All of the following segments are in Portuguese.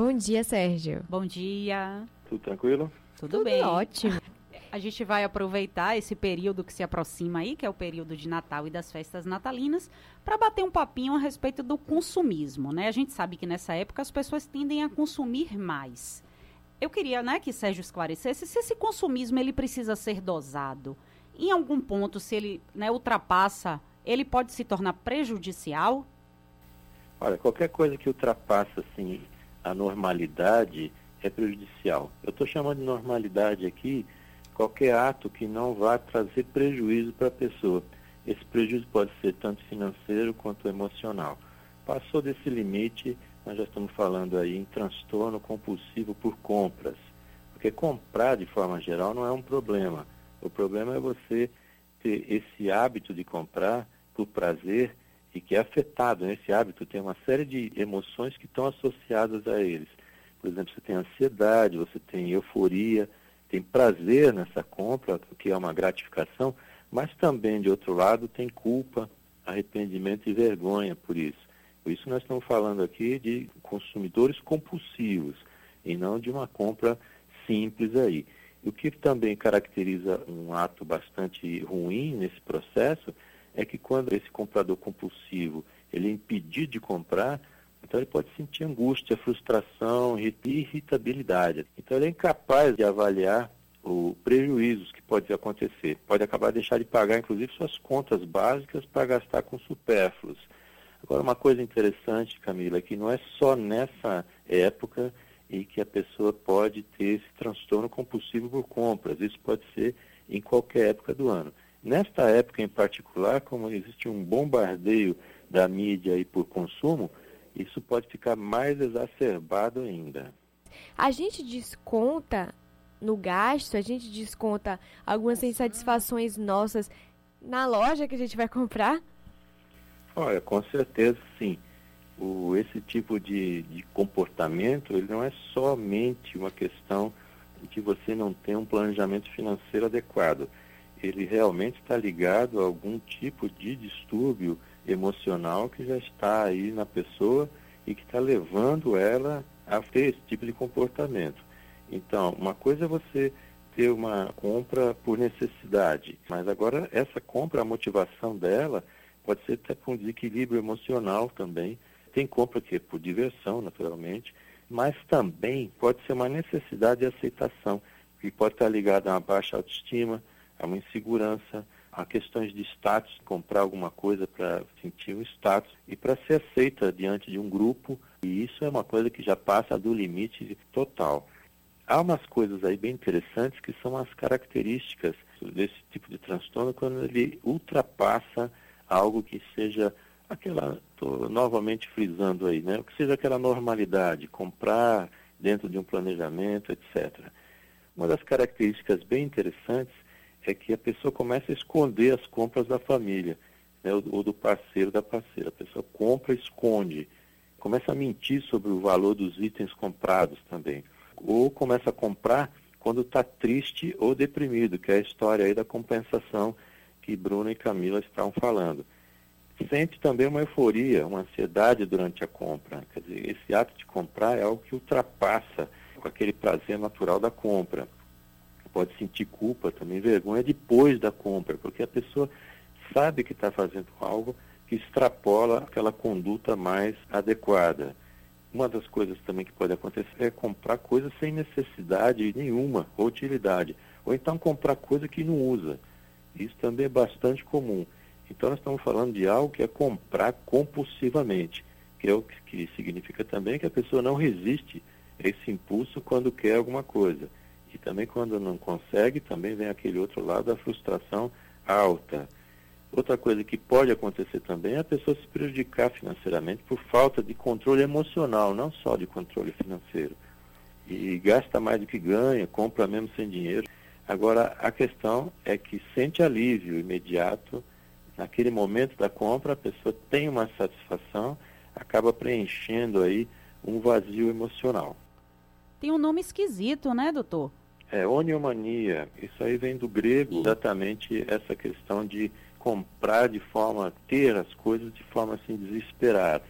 Bom dia, Sérgio. Bom dia. Tudo tranquilo? Tudo, Tudo bem. ótimo. A gente vai aproveitar esse período que se aproxima aí, que é o período de Natal e das festas natalinas, para bater um papinho a respeito do consumismo, né? A gente sabe que nessa época as pessoas tendem a consumir mais. Eu queria, né, que Sérgio esclarecesse se esse consumismo ele precisa ser dosado. Em algum ponto, se ele né, ultrapassa, ele pode se tornar prejudicial? Olha, qualquer coisa que ultrapassa assim a normalidade é prejudicial. Eu estou chamando de normalidade aqui qualquer ato que não vá trazer prejuízo para a pessoa. Esse prejuízo pode ser tanto financeiro quanto emocional. Passou desse limite, nós já estamos falando aí em transtorno compulsivo por compras. Porque comprar de forma geral não é um problema. O problema é você ter esse hábito de comprar por prazer e que é afetado nesse hábito, tem uma série de emoções que estão associadas a eles. Por exemplo, você tem ansiedade, você tem euforia, tem prazer nessa compra, que é uma gratificação, mas também, de outro lado, tem culpa, arrependimento e vergonha por isso. Por isso nós estamos falando aqui de consumidores compulsivos e não de uma compra simples aí. O que também caracteriza um ato bastante ruim nesse processo é que quando esse comprador compulsivo ele é impedido de comprar, então ele pode sentir angústia, frustração, irritabilidade. Então ele é incapaz de avaliar os prejuízos que pode acontecer. Pode acabar de deixar de pagar, inclusive, suas contas básicas para gastar com supérfluos. Agora, uma coisa interessante, Camila, é que não é só nessa época e que a pessoa pode ter esse transtorno compulsivo por compras. Isso pode ser em qualquer época do ano. Nesta época em particular, como existe um bombardeio da mídia aí por consumo, isso pode ficar mais exacerbado ainda. A gente desconta no gasto, a gente desconta algumas insatisfações nossas na loja que a gente vai comprar? Olha, com certeza sim. O, esse tipo de, de comportamento, ele não é somente uma questão de você não ter um planejamento financeiro adequado ele realmente está ligado a algum tipo de distúrbio emocional que já está aí na pessoa e que está levando ela a ter esse tipo de comportamento. Então, uma coisa é você ter uma compra por necessidade, mas agora essa compra, a motivação dela pode ser até com desequilíbrio emocional também. Tem compra que é por diversão, naturalmente, mas também pode ser uma necessidade de aceitação, que pode estar ligada a uma baixa autoestima, a uma insegurança, a questões de status, comprar alguma coisa para sentir um status e para ser aceita diante de um grupo, e isso é uma coisa que já passa do limite total. Há umas coisas aí bem interessantes que são as características desse tipo de transtorno quando ele ultrapassa algo que seja aquela, estou novamente frisando aí, né? que seja aquela normalidade, comprar dentro de um planejamento, etc. Uma das características bem interessantes é que a pessoa começa a esconder as compras da família, né, ou do parceiro da parceira. A pessoa compra esconde. Começa a mentir sobre o valor dos itens comprados também. Ou começa a comprar quando está triste ou deprimido, que é a história aí da compensação que Bruno e Camila estavam falando. Sente também uma euforia, uma ansiedade durante a compra. Quer dizer, esse ato de comprar é algo que ultrapassa aquele prazer natural da compra pode sentir culpa também, vergonha depois da compra, porque a pessoa sabe que está fazendo algo que extrapola aquela conduta mais adequada. Uma das coisas também que pode acontecer é comprar coisas sem necessidade nenhuma, ou utilidade. Ou então comprar coisa que não usa. Isso também é bastante comum. Então nós estamos falando de algo que é comprar compulsivamente, que é o que significa também que a pessoa não resiste a esse impulso quando quer alguma coisa. E também quando não consegue, também vem aquele outro lado da frustração alta. Outra coisa que pode acontecer também é a pessoa se prejudicar financeiramente por falta de controle emocional, não só de controle financeiro. E gasta mais do que ganha, compra mesmo sem dinheiro. Agora, a questão é que sente alívio imediato. Naquele momento da compra, a pessoa tem uma satisfação, acaba preenchendo aí um vazio emocional. Tem um nome esquisito, né, doutor? É, oniomania. Isso aí vem do grego, exatamente essa questão de comprar de forma, ter as coisas de forma assim desesperada.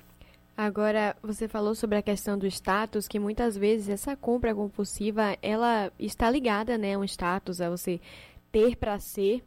Agora, você falou sobre a questão do status, que muitas vezes essa compra compulsiva, ela está ligada, né, a um status, a você ter para ser.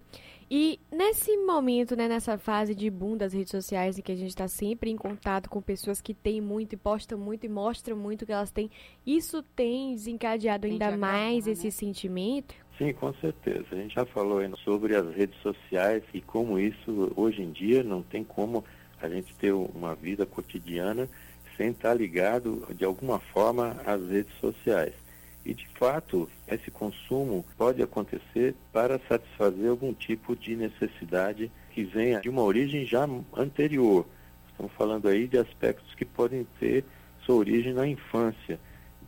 E nesse momento, né, nessa fase de boom das redes sociais, em que a gente está sempre em contato com pessoas que têm muito e postam muito e mostram muito que elas têm, isso tem desencadeado ainda mais esse né? sentimento? Sim, com certeza. A gente já falou sobre as redes sociais e como isso, hoje em dia, não tem como a gente ter uma vida cotidiana sem estar ligado, de alguma forma, às redes sociais. E, de fato, esse consumo pode acontecer para satisfazer algum tipo de necessidade que venha de uma origem já anterior. Estamos falando aí de aspectos que podem ter sua origem na infância.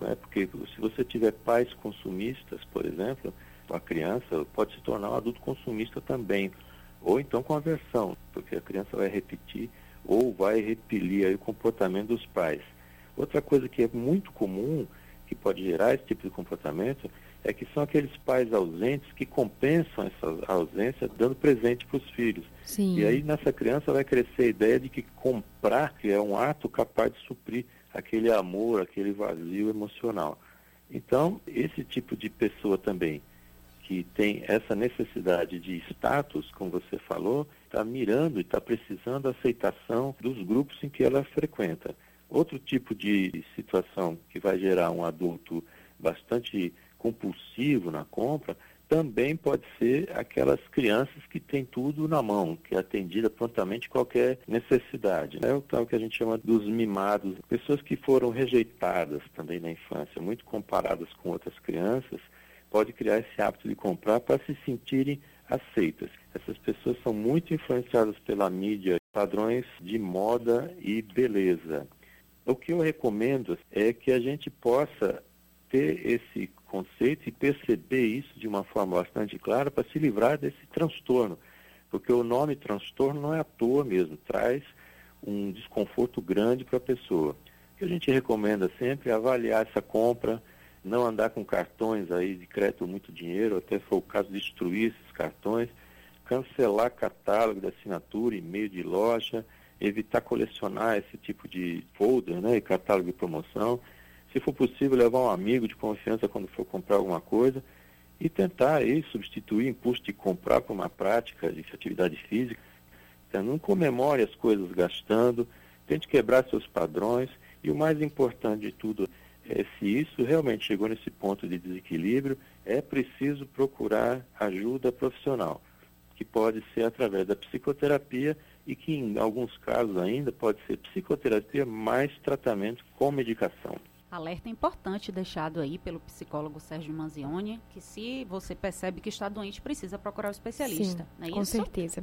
Né? Porque se você tiver pais consumistas, por exemplo, a criança pode se tornar um adulto consumista também. Ou então com aversão, porque a criança vai repetir ou vai repelir o comportamento dos pais. Outra coisa que é muito comum, que pode gerar esse tipo de comportamento, é que são aqueles pais ausentes que compensam essa ausência dando presente para os filhos. Sim. E aí nessa criança vai crescer a ideia de que comprar que é um ato capaz de suprir aquele amor, aquele vazio emocional. Então, esse tipo de pessoa também que tem essa necessidade de status, como você falou, está mirando e está precisando da aceitação dos grupos em que ela frequenta. Outro tipo de situação que vai gerar um adulto bastante compulsivo na compra também pode ser aquelas crianças que têm tudo na mão, que é atendida prontamente qualquer necessidade. É o tal que a gente chama dos mimados, pessoas que foram rejeitadas também na infância, muito comparadas com outras crianças, pode criar esse hábito de comprar para se sentirem aceitas. Essas pessoas são muito influenciadas pela mídia, padrões de moda e beleza. O que eu recomendo é que a gente possa ter esse conceito e perceber isso de uma forma bastante clara para se livrar desse transtorno. Porque o nome transtorno não é à toa mesmo, traz um desconforto grande para a pessoa. O que a gente recomenda sempre é avaliar essa compra, não andar com cartões aí de crédito muito dinheiro, até for o caso, destruir esses cartões, cancelar catálogo de assinatura, e-mail de loja, evitar colecionar esse tipo de folder, né, e catálogo de promoção. Se for possível, levar um amigo de confiança quando for comprar alguma coisa e tentar aí substituir o impulso de comprar por uma prática de atividade física. Então, não comemore as coisas gastando, tente quebrar seus padrões e o mais importante de tudo é, se isso realmente chegou nesse ponto de desequilíbrio, é preciso procurar ajuda profissional, que pode ser através da psicoterapia e que, em alguns casos ainda, pode ser psicoterapia mais tratamento com medicação. Alerta importante deixado aí pelo psicólogo Sérgio Manzioni, que se você percebe que está doente, precisa procurar o especialista. Sim, é com certeza.